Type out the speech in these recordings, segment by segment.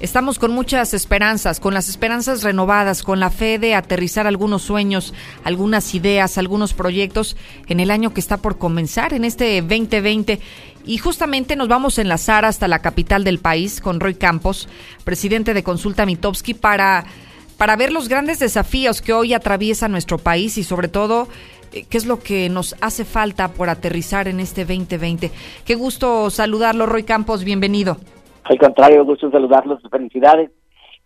Estamos con muchas esperanzas, con las esperanzas renovadas, con la fe de aterrizar algunos sueños, algunas ideas, algunos proyectos en el año que está por comenzar, en este 2020. Y justamente nos vamos a enlazar hasta la capital del país con Roy Campos, presidente de Consulta Mitowski, para, para ver los grandes desafíos que hoy atraviesa nuestro país y sobre todo eh, qué es lo que nos hace falta por aterrizar en este 2020. Qué gusto saludarlo, Roy Campos, bienvenido. Al contrario, gusto saludarlos, felicidades.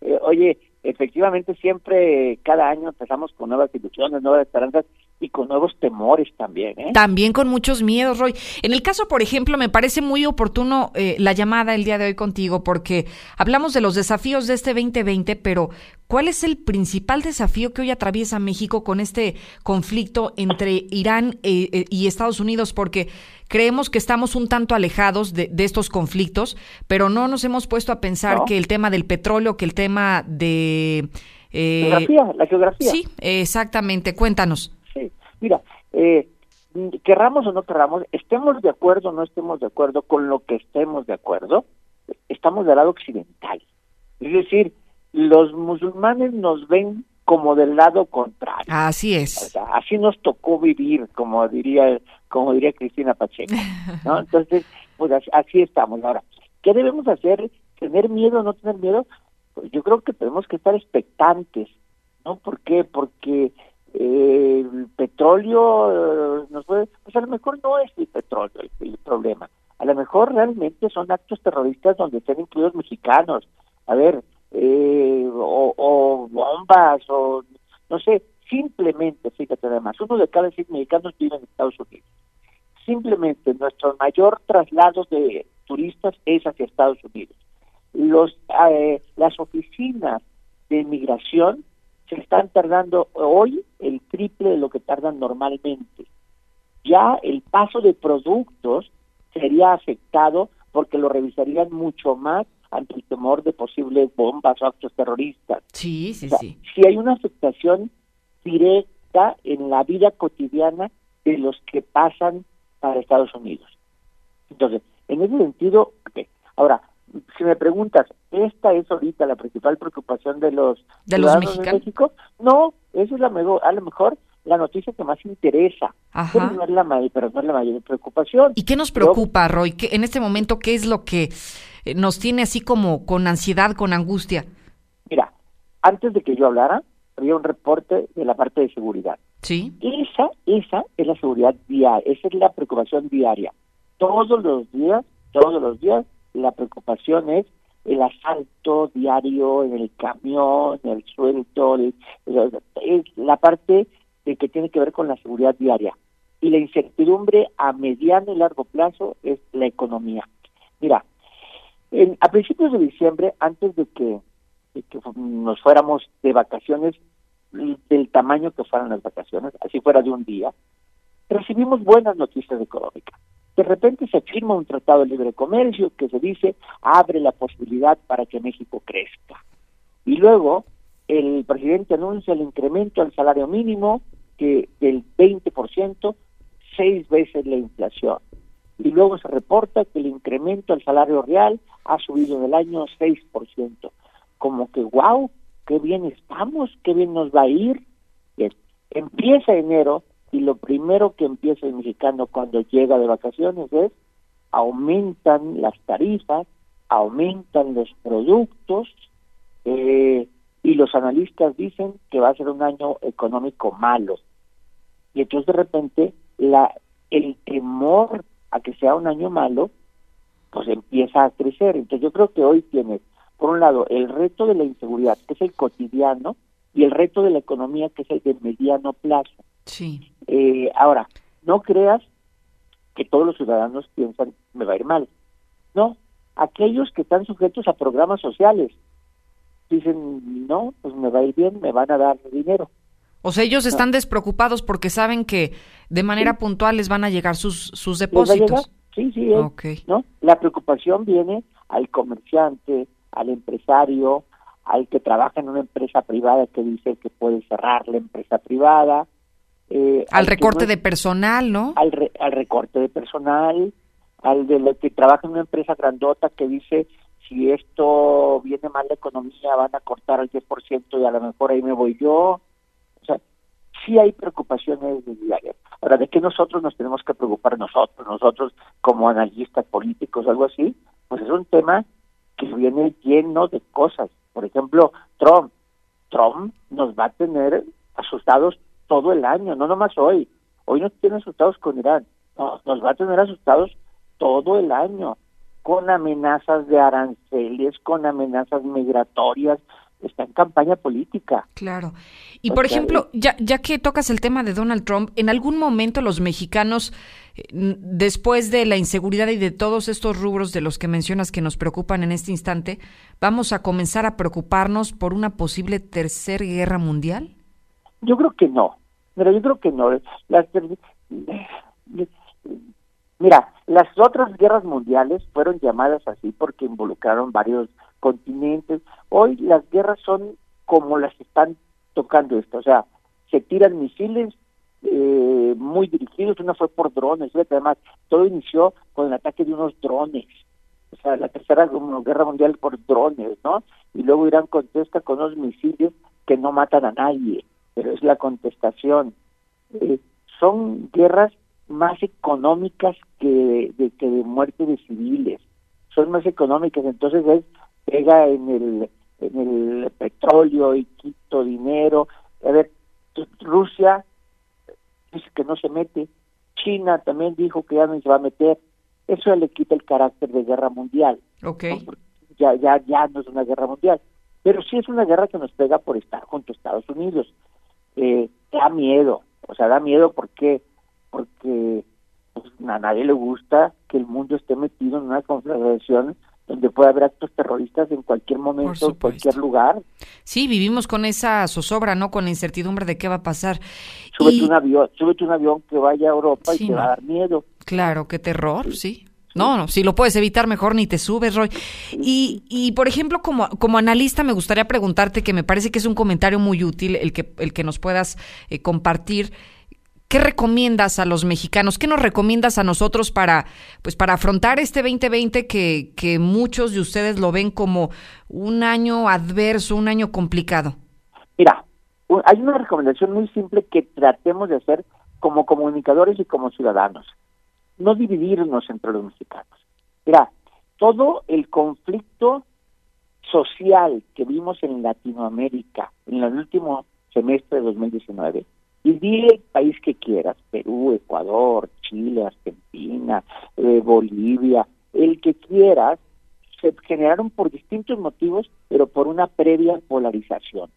Eh, oye, efectivamente siempre, cada año empezamos con nuevas ilusiones, nuevas esperanzas y con nuevos temores también. ¿eh? También con muchos miedos, Roy. En el caso, por ejemplo, me parece muy oportuno eh, la llamada el día de hoy contigo porque hablamos de los desafíos de este 2020, pero ¿cuál es el principal desafío que hoy atraviesa México con este conflicto entre Irán eh, eh, y Estados Unidos? Porque creemos que estamos un tanto alejados de, estos conflictos, pero no nos hemos puesto a pensar que el tema del petróleo, que el tema de... geografía, la geografía. Sí, exactamente. Cuéntanos. Mira, eh, querramos o no querramos, estemos de acuerdo o no estemos de acuerdo con lo que estemos de acuerdo, estamos del lado occidental. Es decir, los musulmanes nos ven como del lado contrario. Así es. así nos tocó vivir, como diría, como diría Cristina Pacheco. ¿no? Entonces, pues así, estamos. Ahora, ¿qué debemos hacer? ¿Tener miedo o no tener miedo? Pues yo creo que tenemos que estar expectantes, ¿no? ¿Por qué? Porque eh, el petróleo eh, nos puede, pues a lo mejor no es el petróleo el, problema, a lo mejor realmente son actos terroristas donde están incluidos mexicanos, a ver, eh, o, bombas, o no sé, simplemente, fíjate además, uno de cada seis mexicanos vive en Estados Unidos. Simplemente nuestro mayor traslado de turistas es hacia Estados Unidos. Los, las oficinas de inmigración se están tardando hoy el triple de lo que tardan normalmente. Ya el paso de productos sería afectado porque lo revisarían mucho más ante el temor de posibles bombas o actos terroristas. Sí, sí, sí. Si hay una afectación directa en la vida cotidiana de los que pasan para Estados Unidos. Entonces, en ese sentido, ahora, si me preguntas, ¿esta es ahorita la principal preocupación de los, ¿De los mexicanos? de México? No, esa es la mejor, a lo mejor la noticia que más interesa, pero no, es la mayor, pero no es la mayor preocupación. ¿Y qué nos preocupa, Roy? ¿Qué, en este momento, ¿qué es lo que nos tiene así como con ansiedad, con angustia? Mira, antes de que yo hablara, había un reporte de la parte de seguridad. Sí. Esa, esa es la seguridad diaria, esa es la preocupación diaria. Todos los días, todos los días la preocupación es el asalto diario en el camión, el suelto, es la parte de que tiene que ver con la seguridad diaria. Y la incertidumbre a mediano y largo plazo es la economía. Mira, en, a principios de diciembre, antes de que, nos fuéramos de vacaciones, del tamaño que fueran las vacaciones, así fuera de un día, recibimos buenas noticias económicas de repente se firma un tratado de libre comercio que se dice abre la posibilidad para que México crezca. Y luego el presidente anuncia el incremento al salario mínimo que del 20%, seis veces la inflación. Y luego se reporta que el incremento al salario real ha subido del año 6%. Como que, wow, qué bien estamos, qué bien nos va a ir. Empieza enero y lo primero que empieza el mexicano cuando llega de vacaciones es aumentan las tarifas, aumentan los productos eh, y los analistas dicen que va a ser un año económico malo. Y entonces de repente la el temor a que sea un año malo pues empieza a crecer. Entonces yo creo que hoy tienes por un lado el reto de la inseguridad, que es el cotidiano, y el reto de la economía, que es el de mediano plazo. Sí. Eh, ahora, no creas que todos los ciudadanos piensan, me va a ir mal. No, aquellos que están sujetos a programas sociales dicen, no, pues me va a ir bien, me van a dar dinero. O sea, ellos están despreocupados porque saben que de manera puntual les van a llegar sus, sus depósitos. Sí, sí, ¿no? La preocupación viene al comerciante, al empresario, al que trabaja en una empresa privada que dice que puede cerrar la empresa privada, eh, al, recorte de personal, ¿no? Al, al recorte de personal, al de lo que trabaja en una empresa grandota que dice, si esto viene mal la economía, van a cortar al 10% y a lo mejor ahí me voy yo. O sí hay preocupaciones diarias. Ahora, ¿de qué nosotros nos tenemos que preocupar nosotros, nosotros como analistas políticos, algo así? Pues es un tema que viene lleno de cosas. Por ejemplo, Trump. Trump nos va a tener asustados todo el año, no nomás hoy. Hoy nos tiene asustados con Irán, no, nos va a tener asustados todo el año, con amenazas de aranceles, con amenazas migratorias, está en campaña política. Claro. Y por ejemplo, ya, ya que tocas el tema de Donald Trump, ¿en algún momento los mexicanos, eh, después de la inseguridad y de todos estos rubros de los que mencionas que nos preocupan en este instante, vamos a comenzar a preocuparnos por una posible tercera guerra mundial? Yo creo que no. Mira, yo creo que no. Las, mira, las otras guerras mundiales fueron llamadas así porque involucraron varios continentes. Hoy las guerras son como las están tocando esto, o sea, se tiran misiles eh, muy dirigidos, una fue por drones, además todo inició con el ataque de unos drones, o sea, la tercera guerra mundial por drones, ¿no? Y luego Irán contesta con unos misiles que no matan a nadie, pero es la contestación. Eh, son guerras más económicas que de, que de muerte de civiles, son más económicas, entonces es pega en el en el petróleo y quito dinero. A ver, Rusia dice que no se mete, China también dijo que ya no se va a meter. Eso le quita el carácter de guerra mundial. Okay. Ya, ya, ya no es una guerra mundial. Pero sí es una guerra que nos pega por estar junto a Estados Unidos. Eh, da miedo, o sea, da miedo porque porque a nadie le gusta que el mundo esté metido en una conflagración donde puede haber actos terroristas en cualquier momento, en cualquier lugar. Sí, vivimos con esa zozobra, ¿no? Con la incertidumbre de qué va a pasar. Súbete, un, avión, súbete un avión que vaya a Europa y te va a dar miedo. Claro, qué terror, sí. No, no, si lo puedes evitar mejor ni te subes, Roy. Y, y por ejemplo, como, como analista me gustaría preguntarte, que me parece que es un comentario muy útil el que, el que nos puedas eh, compartir, ¿Qué recomiendas a los mexicanos? ¿Qué nos recomiendas a nosotros para, pues, para afrontar este 2020 que, que muchos de ustedes lo ven como un año adverso, un año complicado? Mira, hay una recomendación muy simple que tratemos de hacer como comunicadores y como ciudadanos. No dividirnos entre los mexicanos. Mira, todo el conflicto social que vimos en Latinoamérica en el último semestre de 2019 y di el país que quieras, Perú, Ecuador, Chile, Argentina, eh, Bolivia, el que quieras, se generaron por distintos motivos, pero por una previa polarización.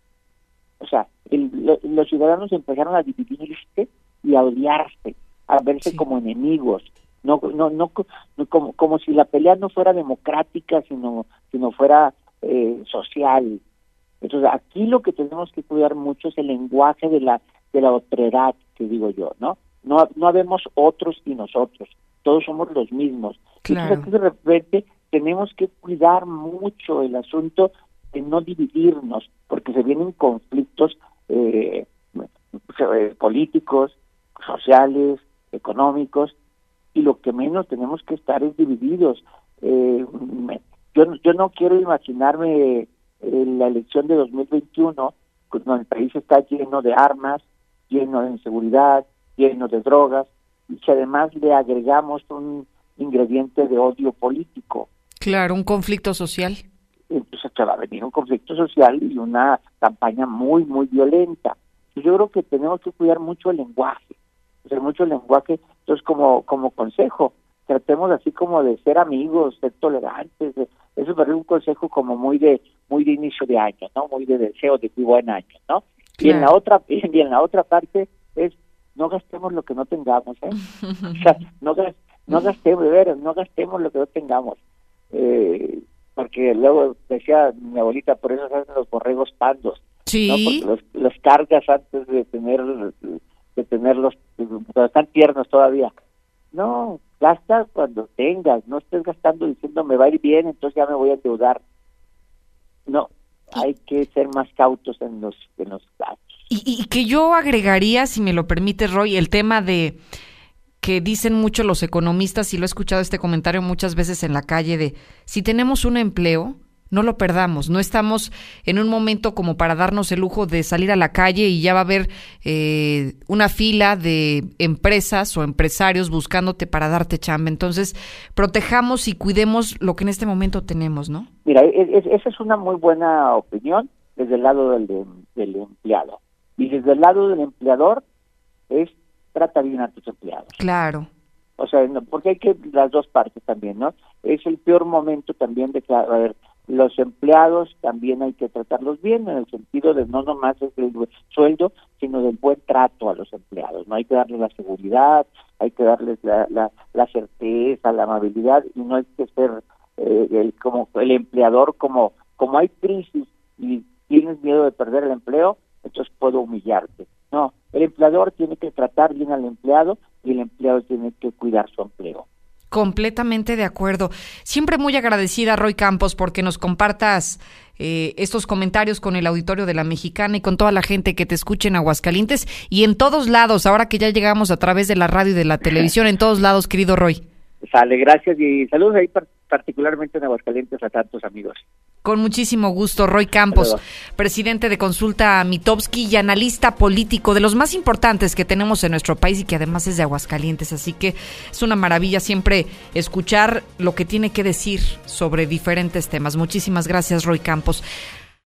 O sea, los ciudadanos empezaron a dividirse y a odiarse, a verse como enemigos, no, no, no, como, como si la pelea no fuera democrática, sino, sino fuera eh, social. Entonces, aquí lo que tenemos que cuidar mucho es el lenguaje de la de la otredad, que digo yo, ¿no? No, no habemos otros y nosotros, todos somos los mismos. Entonces de repente tenemos que cuidar mucho el asunto de no dividirnos, porque se vienen conflictos eh, eh, políticos, sociales, económicos, y lo que menos tenemos que estar es divididos. Eh, yo, yo no quiero imaginarme eh, la elección de 2021 cuando el país está lleno de armas, lleno de inseguridad, lleno de drogas, y que además le agregamos un ingrediente de odio político. Claro, un conflicto social. Entonces se va a venir un conflicto social y una campaña muy, muy violenta. Yo creo que tenemos que cuidar mucho el lenguaje, hacer mucho el lenguaje. Entonces, como, como consejo, tratemos así como de ser amigos, ser tolerantes. eso es un consejo como muy de muy de inicio de año, ¿no? Muy de deseo de muy buen año, ¿no? Y en la otra y en la otra parte es no gastemos lo que no tengamos, ¿eh? o sea, no, no gastemos, no gastemos lo que no tengamos. Eh, porque luego decía mi abuelita, por eso se hacen los borregos pandos. Sí. Porque los, los cargas antes de tener de tenerlos, cuando están tiernos todavía. No, gasta cuando tengas, no estés gastando diciendo me va a ir bien, entonces ya me voy a endeudar. No, hay que ser más cautos en los, en los gastos. Y, y, que yo agregaría, si me lo permite Roy, el tema de que dicen mucho los economistas, y lo he escuchado este comentario muchas veces en la calle, de si tenemos un empleo, no lo perdamos. No estamos en un momento como para darnos el lujo de salir a la calle y ya va a haber eh, una fila de empresas o empresarios buscándote para darte chamba. Entonces, protejamos y cuidemos lo que en este momento tenemos, ¿no? Mira, esa es una muy buena opinión desde el lado del, del empleado. Y desde el lado del empleador es trata bien a tus empleados. Claro. O sea, porque hay que las dos partes también, ¿no? Es el peor momento también de que, a ver, los empleados también hay que tratarlos bien en el sentido de no nomás el sueldo, sino del buen trato a los empleados. No hay que darles la seguridad, hay que darles la, la, certeza, la amabilidad y no hay que ser eh, el, como el empleador como como hay crisis y tienes miedo de perder el empleo, entonces puedo humillarte. No, el empleador tiene que tratar bien al empleado y el empleado tiene que cuidar su empleo. Completamente de acuerdo. Siempre muy agradecida, Roy Campos, porque nos compartas eh, estos comentarios con el auditorio de la Mexicana y con toda la gente que te escucha en Aguascalientes y en todos lados, ahora que ya llegamos a través de la radio y de la televisión, en todos lados, querido Roy. Sale, gracias y saludos ahí particularmente en Aguascalientes a tantos amigos. Con muchísimo gusto, Roy Campos, presidente de Consulta Mitowski y analista político de los más importantes que tenemos en nuestro país y que además es de Aguascalientes. Así que es una maravilla siempre escuchar lo que tiene que decir sobre diferentes temas. Muchísimas gracias, Roy Campos.